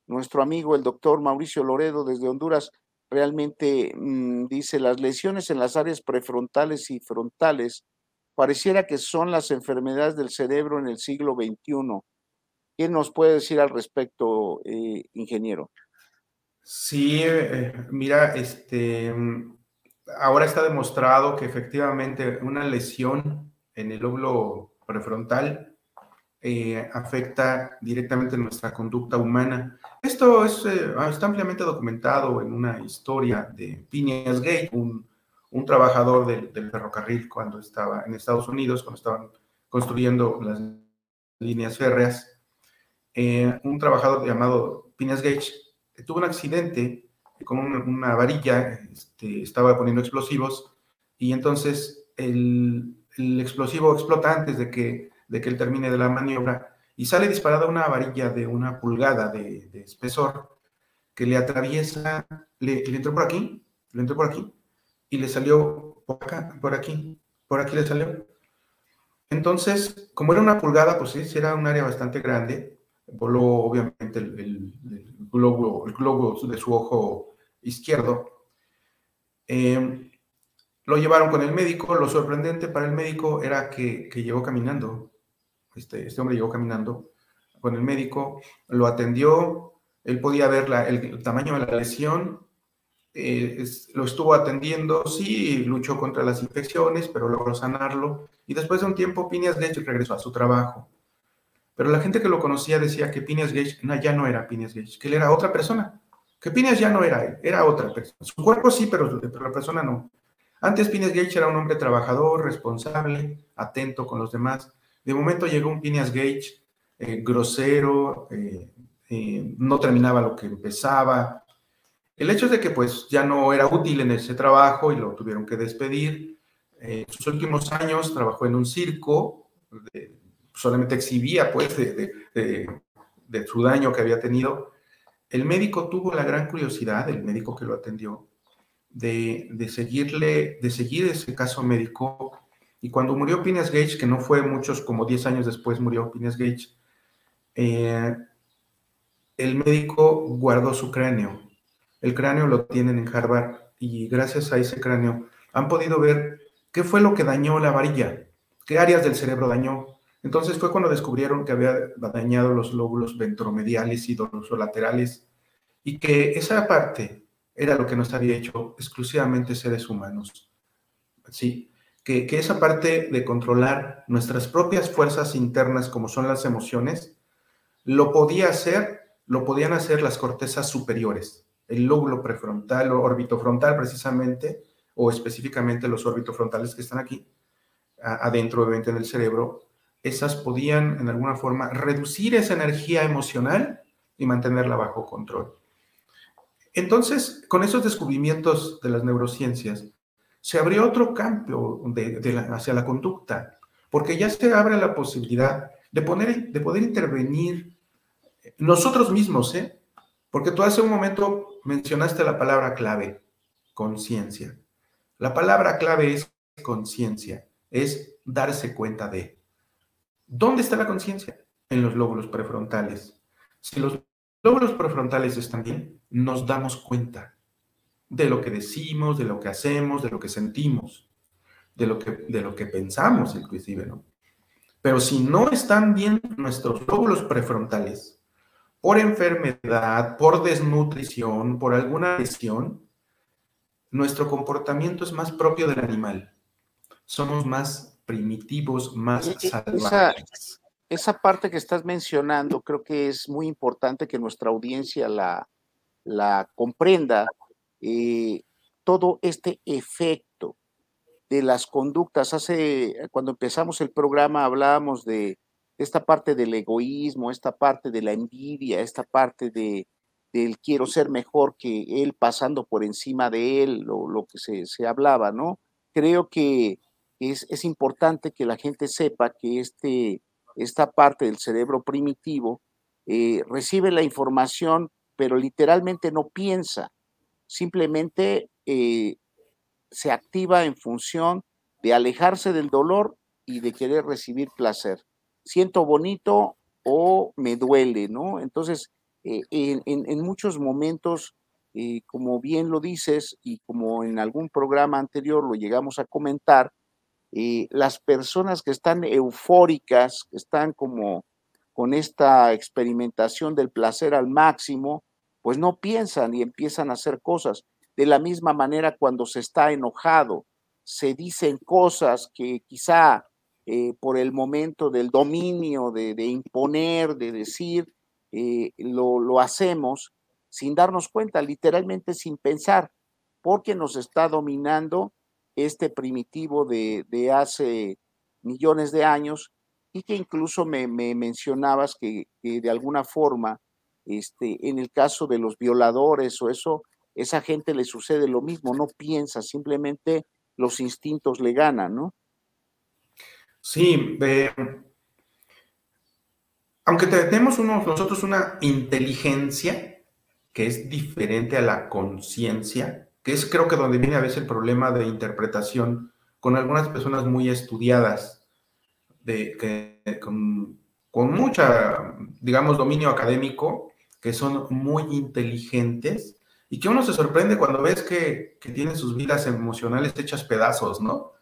Nuestro amigo, el doctor Mauricio Loredo, desde Honduras, realmente mm, dice, las lesiones en las áreas prefrontales y frontales pareciera que son las enfermedades del cerebro en el siglo XXI. ¿Qué nos puede decir al respecto, eh, ingeniero? Sí, eh, mira, este, ahora está demostrado que efectivamente una lesión en el lóbulo prefrontal eh, afecta directamente nuestra conducta humana. Esto es, eh, está ampliamente documentado en una historia de Phineas Gage, un, trabajador del, ferrocarril cuando estaba en Estados Unidos, cuando estaban construyendo las líneas férreas. Eh, un trabajador llamado Phineas Gage tuvo un accidente con una, varilla, este, estaba poniendo explosivos y entonces el, explosivo explota antes de que, de que él termine de la maniobra y sale disparada una varilla de una pulgada de, espesor que le atraviesa, le, entró por aquí, le entró por aquí y le salió por acá, por aquí, por aquí le salió. Entonces, como era una pulgada, pues sí, era un área bastante grande. Voló obviamente el, globo, el globo de su ojo izquierdo. Em, lo llevaron con el médico. Lo sorprendente para el médico era que, llegó caminando. Este, este, hombre llegó caminando con el médico, lo atendió. Él podía ver el tamaño de la lesión eh, lo estuvo atendiendo, sí, luchó contra las infecciones, pero logró sanarlo. Y después de un tiempo, Phineas Gage regresó a su trabajo. Pero la gente que lo conocía decía que Phineas Gage ya no era Phineas Gage, que él era otra persona. Que Phineas ya no era él, era otra persona. Su cuerpo sí, pero, la persona no. Antes Phineas Gage era un hombre trabajador, responsable, atento con los demás. De momento llegó un Phineas Gage eh, grosero, eh, no terminaba lo que empezaba, el hecho es de que pues ya no era útil en ese trabajo y lo tuvieron que despedir. en sus últimos años trabajó en un circo, solamente exhibía pues de, su daño que había tenido. El médico tuvo la gran curiosidad, el médico que lo atendió, de, seguirle, de seguir ese caso médico. Y cuando murió Phineas Gage, que no fue muchos, como 10 años después murió Phineas Gage, eh, el médico guardó su cráneo el cráneo lo tienen en Harvard y gracias a ese cráneo han podido ver qué fue lo que dañó la varilla, qué áreas del cerebro dañó. Entonces fue cuando descubrieron que había dañado los lóbulos ventromediales y laterales y que esa parte era lo que nos había hecho exclusivamente seres humanos. Sí, que, que esa parte de controlar nuestras propias fuerzas internas como son las emociones, lo podía hacer, lo podían hacer las cortezas superiores el lóbulo prefrontal o orbitofrontal precisamente, o específicamente los orbitofrontales que están aquí, adentro obviamente del cerebro, esas podían en alguna forma reducir esa energía emocional y mantenerla bajo control. Entonces, con esos descubrimientos de las neurociencias, se abrió otro campo hacia la conducta, porque ya se abre la posibilidad de, poner, de poder intervenir nosotros mismos, ¿eh? Porque tú hace un momento mencionaste la palabra clave, conciencia. La palabra clave es conciencia, es darse cuenta de. ¿Dónde está la conciencia? En los lóbulos prefrontales. Si los lóbulos prefrontales están bien, nos damos cuenta de lo que decimos, de lo que hacemos, de lo que sentimos, de lo que, de lo que pensamos inclusive, ¿no? Pero si no están bien nuestros lóbulos prefrontales, por enfermedad, por desnutrición, por alguna lesión, nuestro comportamiento es más propio del animal. Somos más primitivos, más salvajes. Esa, parte que estás mencionando creo que es muy importante que nuestra audiencia la, la comprenda. Eh, todo este efecto de las conductas. Hace, cuando empezamos el programa hablábamos de esta parte del egoísmo, esta parte de la envidia, esta parte de, del quiero ser mejor que él pasando por encima de él, lo, lo que se, se, hablaba, ¿no? Creo que es, es, importante que la gente sepa que este, esta parte del cerebro primitivo eh, recibe la información, pero literalmente no piensa, simplemente eh, se activa en función de alejarse del dolor y de querer recibir placer siento bonito o me duele, ¿no? Entonces, eh, en, muchos momentos, como bien lo dices y como en algún programa anterior lo llegamos a comentar, eh, las personas que están eufóricas, que están como con esta experimentación del placer al máximo, pues no piensan y empiezan a hacer cosas. De la misma manera cuando se está enojado, se dicen cosas que quizá eh, por el momento del dominio, de, imponer, de decir, eh, lo, hacemos sin darnos cuenta, literalmente sin pensar, porque nos está dominando este primitivo de, hace millones de años y que incluso me, mencionabas que, de alguna forma, este, en el caso de los violadores o eso, esa gente le sucede lo mismo, no piensa, simplemente los instintos le ganan, ¿no? Sí, aunque tenemos nosotros una inteligencia que es diferente a la conciencia, que es creo que donde viene a veces el problema de interpretación con algunas personas muy estudiadas, de, que, con, con mucha, digamos, dominio académico, que son muy inteligentes y que uno se sorprende cuando ves que, que tienen sus vidas emocionales hechas pedazos, ¿no?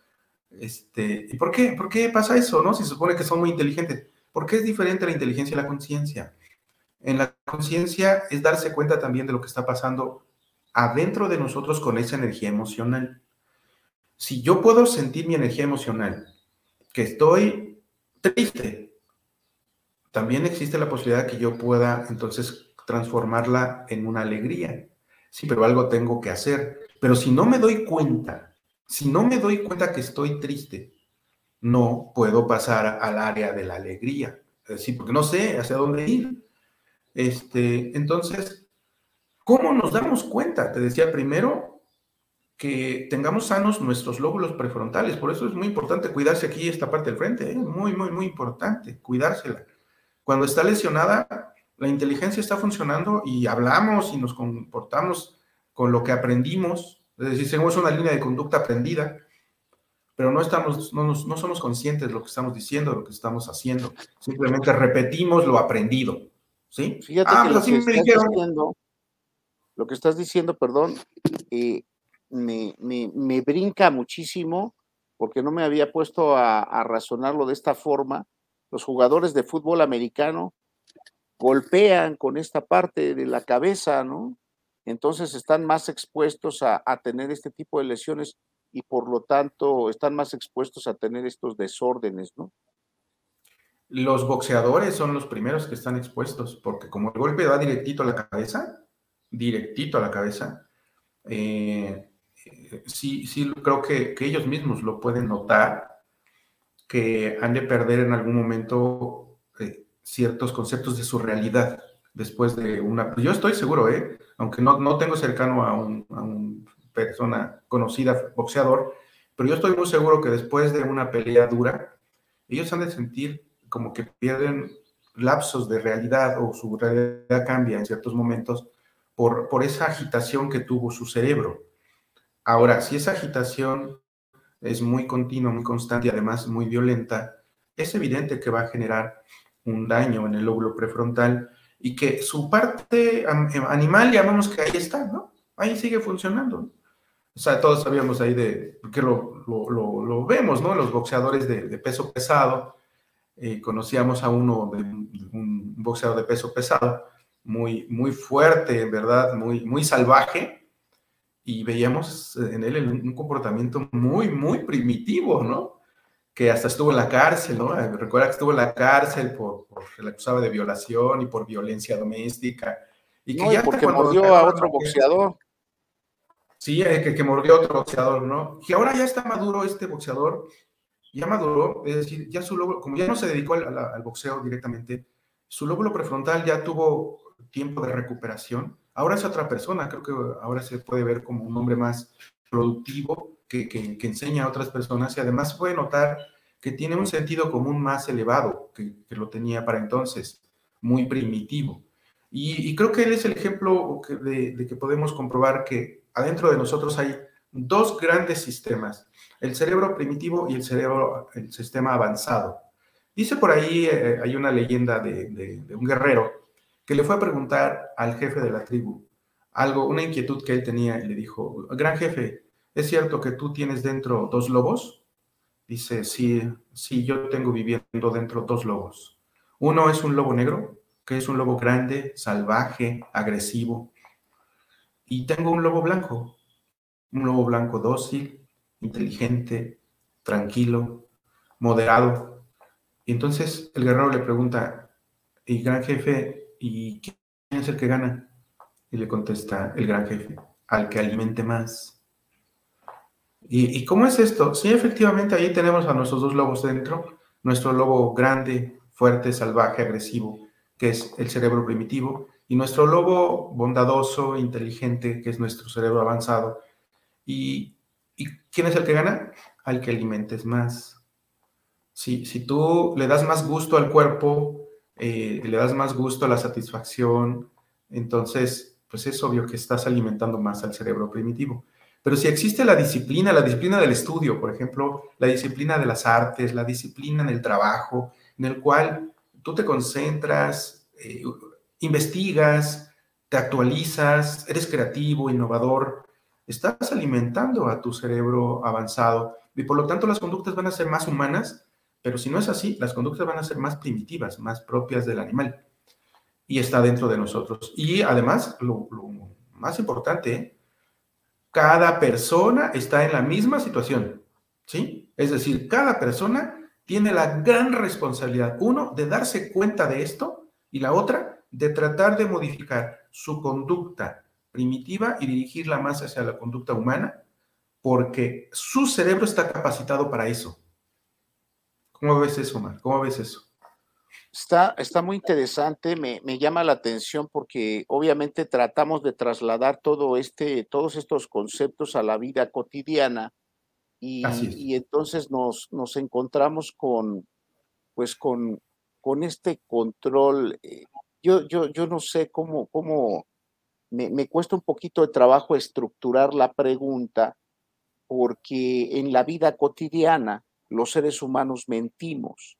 Este, ¿Y por qué? ¿Por qué pasa eso, no? Si se supone que son muy inteligentes. ¿Por qué es diferente la inteligencia y la conciencia? En la conciencia es darse cuenta también de lo que está pasando adentro de nosotros con esa energía emocional. Si yo puedo sentir mi energía emocional, que estoy triste, también existe la posibilidad que yo pueda entonces transformarla en una alegría. Sí, pero algo tengo que hacer. Pero si no me doy cuenta, si no me doy cuenta que estoy triste, no puedo pasar al área de la alegría. Es decir, porque no sé hacia dónde ir. Este, entonces, ¿cómo nos damos cuenta? Te decía primero que tengamos sanos nuestros lóbulos prefrontales. Por eso es muy importante cuidarse aquí esta parte del frente. Es ¿eh? muy, muy, muy importante cuidársela. Cuando está lesionada, la inteligencia está funcionando y hablamos y nos comportamos con lo que aprendimos. Es decir, tenemos una línea de conducta aprendida, pero no, estamos, no, no somos conscientes de lo que estamos diciendo, de lo que estamos haciendo. Simplemente repetimos lo aprendido. ¿sí? Fíjate ah, que, pues lo, que estás diciendo, lo que estás diciendo, perdón, eh, me, me, brinca muchísimo porque no me había puesto a, a razonarlo de esta forma los jugadores de fútbol americano golpean con esta parte de la cabeza, ¿no? Entonces están más expuestos a, tener este tipo de lesiones y por lo tanto están más expuestos a tener estos desórdenes, ¿no? Los boxeadores son los primeros que están expuestos, porque como el golpe va directito a la cabeza, directito a la cabeza, eh, sí, sí creo que, que ellos mismos lo pueden notar que han de perder en algún momento eh, ciertos conceptos de su realidad después de una... Yo estoy seguro, ¿eh? aunque no, no tengo cercano a una persona conocida, boxeador, pero yo estoy muy seguro que después de una pelea dura, ellos han de sentir como que pierden lapsos de realidad o su realidad cambia en ciertos momentos por, por esa agitación que tuvo su cerebro. Ahora, si esa agitación es muy continua, muy constante y además muy violenta, es evidente que va a generar un daño en el lóbulo prefrontal y que su parte em, animal, llamamos que ahí está, ¿no? Ahí sigue funcionando. O sea, todos sabíamos ahí de, que lo, lo, vemos, ¿no? Los boxeadores de, peso pesado. Eh, conocíamos a uno de, un boxeador de peso pesado, muy, muy fuerte, verdad, muy, muy salvaje, y veíamos en él un comportamiento muy, muy primitivo, ¿no? Que hasta estuvo en la cárcel, ¿no? Recuerda que estuvo en la cárcel por, por le acusaba de violación y por violencia doméstica. Y que no, ya porque mordió a otro boxeador. Sí, eh, que, que mordió a otro boxeador, ¿no? Y ahora ya está maduro este boxeador, ya maduró, es decir, ya su lóbulo, como ya no se dedicó al, al boxeo directamente, su lóbulo prefrontal ya tuvo tiempo de recuperación Ahora es otra persona, creo que ahora se puede ver como un hombre más productivo que, que, enseña a otras personas y además puede notar que tiene un sentido común más elevado que, que lo tenía para entonces, muy primitivo. Y, creo que él es el ejemplo de, que podemos comprobar que adentro de nosotros hay dos grandes sistemas, el cerebro primitivo y el cerebro, el sistema avanzado. Dice por ahí, eh, hay una leyenda de, de un guerrero que le fue a preguntar al jefe de la tribu algo, una inquietud que él tenía y le dijo, gran jefe, ¿es cierto que tú tienes dentro dos lobos? Dice, sí, sí, yo tengo viviendo dentro dos lobos. Uno es un lobo negro, que es un lobo grande, salvaje, agresivo. Y tengo un lobo blanco, un lobo blanco dócil, inteligente, tranquilo, moderado. Y entonces el guerrero le pregunta, y gran jefe, ¿y quién es el que gana? Y le contesta el gran jefe, al que alimente más. ¿Y, cómo es esto? Sí, efectivamente, ahí tenemos a nuestros dos lobos dentro, nuestro lobo grande, fuerte, salvaje, agresivo, que es el cerebro primitivo, y nuestro lobo bondadoso, inteligente, que es nuestro cerebro avanzado. ¿Y, quién es el que gana? Al que alimentes más. Si, si tú le das más gusto al cuerpo, eh, le das más gusto a la satisfacción, entonces, pues es obvio que estás alimentando más al cerebro primitivo. Pero si existe la disciplina, la disciplina del estudio, por ejemplo, la disciplina de las artes, la disciplina en el trabajo, en el cual tú te concentras, eh, investigas, te actualizas, eres creativo, innovador, estás alimentando a tu cerebro avanzado y por lo tanto las conductas van a ser más humanas, pero si no es así, las conductas van a ser más primitivas, más propias del animal y está dentro de nosotros. Y además, lo, más importante, cada persona está en la misma situación, ¿sí? Es decir, cada persona tiene la gran responsabilidad, uno, de darse cuenta de esto y la otra, de tratar de modificar su conducta primitiva y dirigirla más hacia la conducta humana, porque su cerebro está capacitado para eso. ¿Cómo ves eso, Mar? ¿Cómo ves eso? Está, está muy interesante, me, llama la atención porque obviamente tratamos de trasladar todo este, todos estos conceptos a la vida cotidiana y, y entonces nos, nos encontramos con, pues con, con este control. Eh, yo, yo, yo no sé cómo, cómo me, me cuesta un poquito de trabajo estructurar la pregunta porque en la vida cotidiana los seres humanos mentimos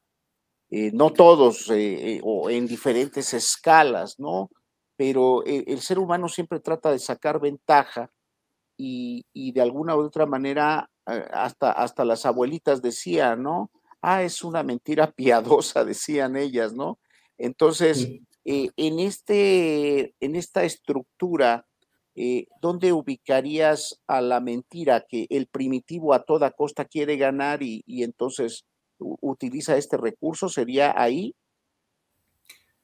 eh, no todos eh, eh, o en diferentes escalas, ¿no? Pero el ser humano siempre trata de sacar ventaja y, de alguna u otra manera, hasta, hasta las abuelitas decían, ¿no? Ah, es una mentira piadosa, decían ellas, ¿no? Entonces, en, este, en esta estructura, ¿dónde ubicarías a la mentira que el primitivo a toda costa quiere ganar y, entonces utiliza este recurso? ¿Sería ahí?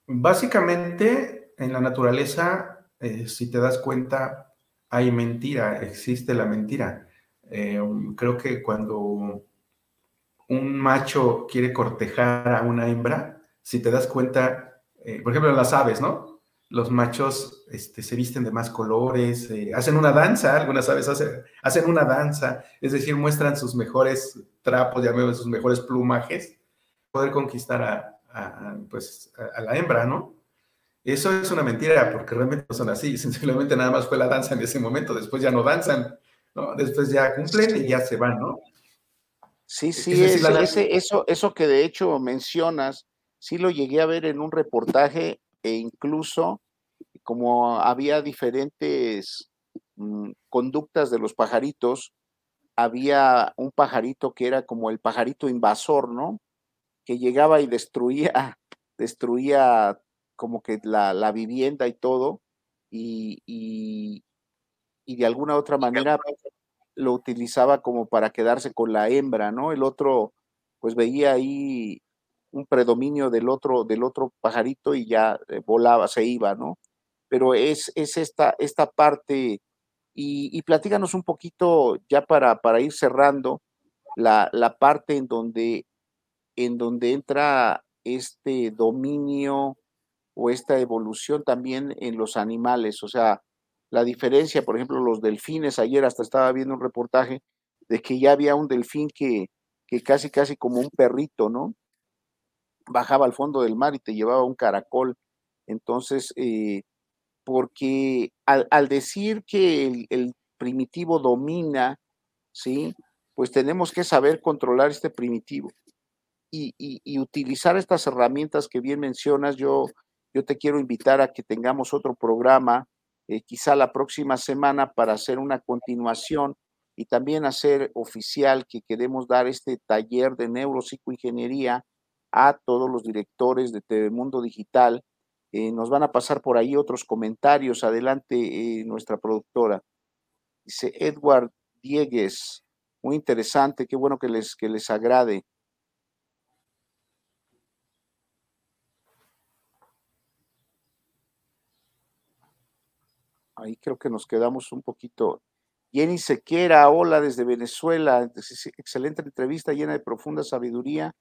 Básicamente, en la naturaleza, eh, si te das cuenta, hay mentira, existe la mentira. Eh, creo que cuando un macho quiere cortejar a una hembra, si te das cuenta, eh, por ejemplo, las aves, ¿no? Los machos este, se visten de más colores, eh, hacen una danza, algunas aves hacen, hacen, una danza, es decir, muestran sus mejores trapos, llamémoslo, sus mejores plumajes, poder conquistar a, pues, a, la hembra, ¿no? Eso es una mentira, porque realmente no son así, simplemente nada más fue la danza en ese momento, después ya no danzan, ¿no? Después ya cumplen y ya se van, ¿no? Sí, sí, eso, eso que de hecho mencionas, sí lo llegué a ver en un reportaje e incluso como había diferentes mm, conductas de los pajaritos, había un pajarito que era como el pajarito invasor, ¿no? Que llegaba y destruía, destruía como que la, vivienda y todo, y, y, y, de alguna otra manera lo utilizaba como para quedarse con la hembra, ¿no? El otro, pues veía ahí un predominio del otro, del otro pajarito y ya eh, volaba, se iba, ¿no? Pero es, es esta, esta parte, y, y platícanos un poquito ya para, para ir cerrando, la, la parte en donde, en donde entra este dominio o esta evolución también en los animales, o sea, la diferencia, por ejemplo, los delfines, ayer hasta estaba viendo un reportaje de que ya había un delfín que, que casi, casi como un perrito, ¿no? bajaba al fondo del mar y te llevaba un caracol. Entonces, eh, porque al, decir que el, primitivo domina, ¿sí? Pues tenemos que saber controlar este primitivo y, utilizar estas herramientas que bien mencionas. Yo, yo te quiero invitar a que tengamos otro programa, eh, quizá la próxima semana, para hacer una continuación y también hacer oficial que queremos dar este taller de neuropsicoingeniería a todos los directores de Telemundo Digital. Eh, nos van a pasar por ahí otros comentarios. Adelante, eh, nuestra productora. Dice Edward Diegues, muy interesante, qué bueno que les, que les agrade. Ahí creo que nos quedamos un poquito. Jenny Sequera, hola desde Venezuela. Excelente entrevista llena de profunda sabiduría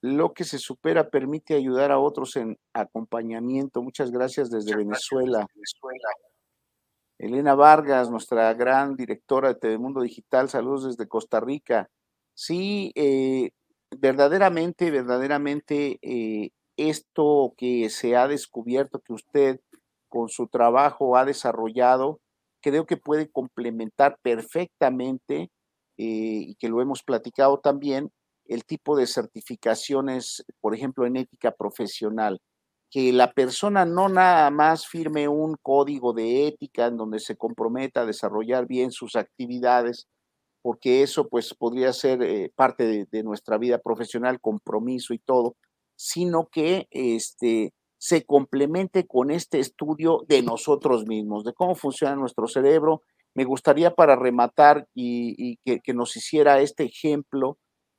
lo que se supera permite ayudar a otros en acompañamiento. Muchas gracias desde Venezuela. Elena Vargas, nuestra gran directora de Telemundo Digital, saludos desde Costa Rica. Sí, eh, verdaderamente, verdaderamente, eh, esto que se ha descubierto, que usted con su trabajo ha desarrollado, creo que puede complementar perfectamente, eh, y que lo hemos platicado también, el tipo de certificaciones, por ejemplo, en ética profesional, que la persona no nada más firme un código de ética en donde se comprometa a desarrollar bien sus actividades, porque eso pues podría ser eh, parte de, nuestra vida profesional, compromiso y todo, sino que este, se complemente con este estudio de nosotros mismos, de cómo funciona nuestro cerebro. Me gustaría para rematar y, que, que nos hiciera este ejemplo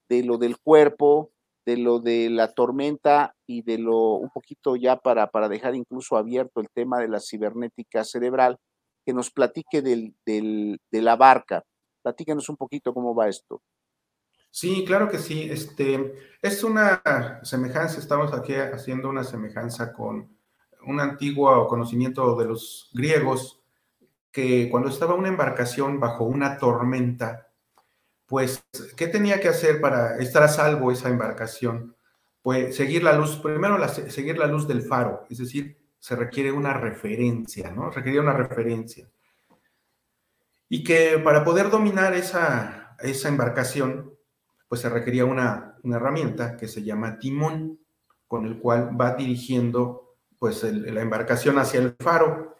de lo del cuerpo, de lo de la tormenta y de lo un poquito ya para, para dejar incluso abierto el tema de la cibernética cerebral, que nos platique del, del, de la barca. Platícanos un poquito cómo va esto. Sí, claro que sí. Este, es una semejanza, estamos aquí haciendo una semejanza con un antiguo conocimiento de los griegos, que cuando estaba una embarcación bajo una tormenta, pues, ¿qué tenía que hacer para estar a salvo esa embarcación? Pues seguir la luz, primero seguir la luz del faro, es decir, se requiere una referencia, ¿no? Requería una referencia. Y que para poder dominar esa, esa embarcación, pues se requería una, herramienta que se llama timón, con el cual va dirigiendo pues la embarcación hacia el faro.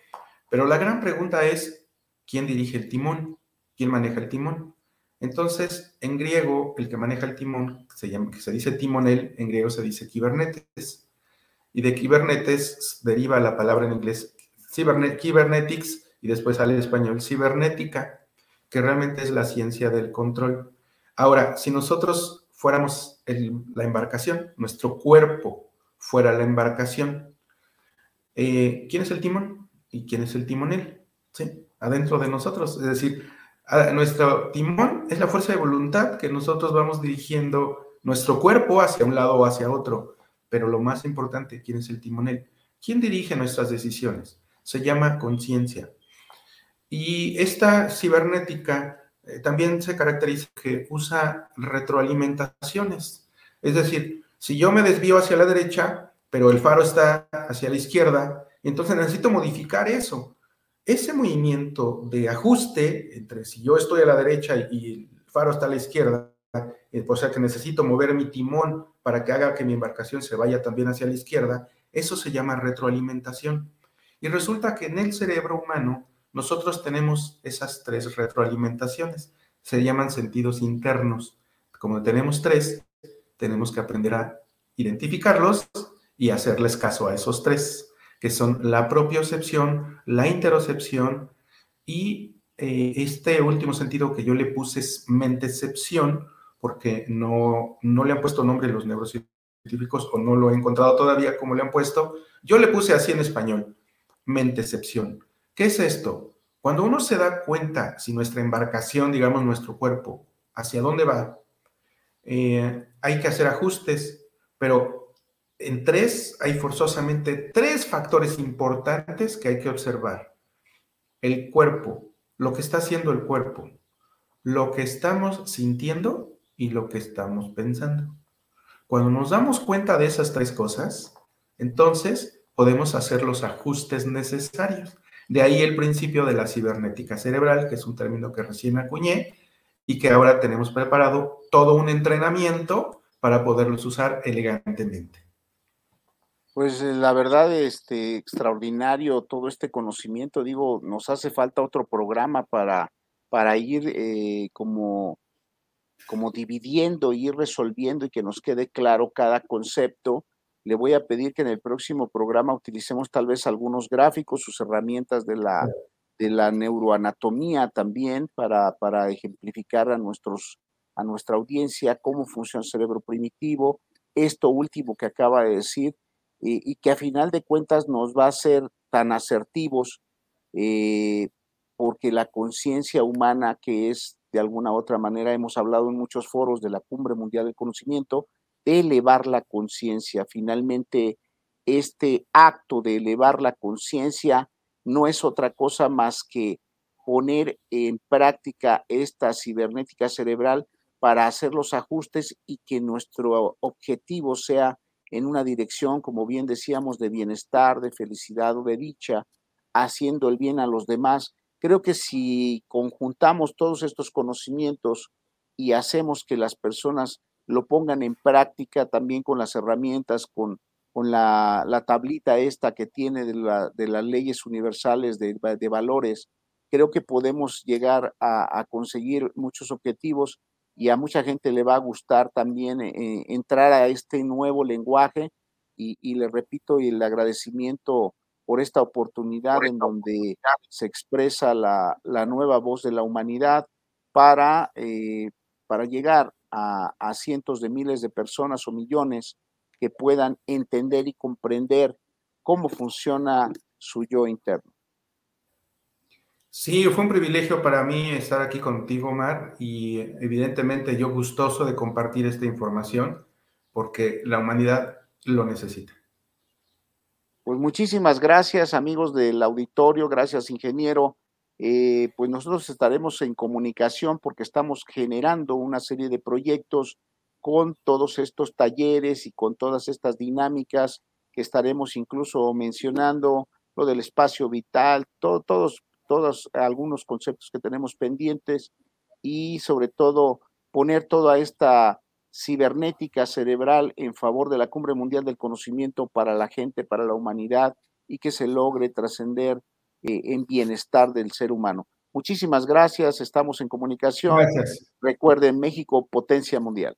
Pero la gran pregunta es, ¿quién dirige el timón? ¿Quién maneja el timón? Entonces, en griego, el que maneja el timón, se llama, que se dice timonel, en griego se dice kibernetes. Y de kibernetes deriva la palabra en inglés cybernetics y después sale en español cibernética, que realmente es la ciencia del control. Ahora, si nosotros fuéramos la embarcación, nuestro cuerpo fuera la embarcación, eh, ¿quién es el timón y quién es el timonel? ¿Sí? Adentro de nosotros, es decir, nuestro timón es la fuerza de voluntad que nosotros vamos dirigiendo nuestro cuerpo hacia un lado o hacia otro. Pero lo más importante, ¿quién es el timonel? ¿Quién dirige nuestras decisiones? Se llama conciencia. Y esta cibernética eh, también se caracteriza que usa retroalimentaciones. Es decir, si yo me desvío hacia la derecha, pero el faro está hacia la izquierda, entonces necesito modificar eso ese movimiento de ajuste entre si yo estoy a la derecha y el faro está a la izquierda, eh, o sea que necesito mover mi timón para que haga que mi embarcación se vaya también hacia la izquierda, eso se llama retroalimentación. Y resulta que en el cerebro humano nosotros tenemos esas tres retroalimentaciones, se llaman sentidos internos. Como tenemos tres, tenemos que aprender a identificarlos y hacerles caso a esos tres que son la propiocepción, la interocepción y eh, este último sentido que yo le puse es mentecepción, porque no, no le han puesto nombre los neurocientíficos o no lo he encontrado todavía como le han puesto. Yo le puse así en español, mentecepción. ¿Qué es esto? Cuando uno se da cuenta si nuestra embarcación, digamos nuestro cuerpo, hacia dónde va, eh, hay que hacer ajustes, pero en tres hay forzosamente tres factores importantes que hay que observar. El cuerpo, lo que está haciendo el cuerpo, lo que estamos sintiendo y lo que estamos pensando. Cuando nos damos cuenta de esas tres cosas, entonces podemos hacer los ajustes necesarios. De ahí el principio de la cibernética cerebral, que es un término que recién acuñé y que ahora tenemos preparado todo un entrenamiento para poderlos usar elegantemente. Pues eh, la verdad, este, extraordinario todo este conocimiento. Digo, nos hace falta otro programa para, para ir eh, como, como dividiendo, ir resolviendo y que nos quede claro cada concepto. Le voy a pedir que en el próximo programa utilicemos tal vez algunos gráficos, sus herramientas de la, de la neuroanatomía también para, para ejemplificar a, nuestros, a nuestra audiencia cómo funciona el cerebro primitivo. Esto último que acaba de decir, y, que a final de cuentas nos va a ser tan asertivos eh, porque la conciencia humana que es de alguna otra manera, hemos hablado en muchos foros de la Cumbre Mundial del Conocimiento, de elevar la conciencia. Finalmente, este acto de elevar la conciencia no es otra cosa más que poner en práctica esta cibernética cerebral para hacer los ajustes y que nuestro objetivo sea en una dirección, como bien decíamos, de bienestar, de felicidad o de dicha, haciendo el bien a los demás, Creo que si conjuntamos todos estos conocimientos y hacemos que las personas lo pongan en práctica también con las herramientas, con, con la, tablita esta que tiene de, las leyes universales de, valores, creo que podemos llegar a, conseguir muchos objetivos y a mucha gente le va a gustar también eh, entrar a este nuevo lenguaje y, y le repito el agradecimiento por esta oportunidad en donde se expresa la, nueva voz de la humanidad para, eh, para llegar a, cientos de miles de personas o millones que puedan entender y comprender cómo funciona su yo interno. Sí, fue un privilegio para mí estar aquí contigo, Mar, y evidentemente yo gustoso de compartir esta información porque la humanidad lo necesita. Pues muchísimas gracias amigos del auditorio, gracias ingeniero. Eh, pues nosotros estaremos en comunicación porque estamos generando una serie de proyectos con todos estos talleres y con todas estas dinámicas que estaremos incluso mencionando, lo del espacio vital, todos, todos algunos conceptos que tenemos pendientes y sobre todo poner toda esta cibernética cerebral en favor de la Cumbre Mundial del Conocimiento para la gente, para la humanidad y que se logre trascender eh, en bienestar del ser humano. Muchísimas gracias, estamos en comunicación. Gracias. Recuerden, México, potencia mundial.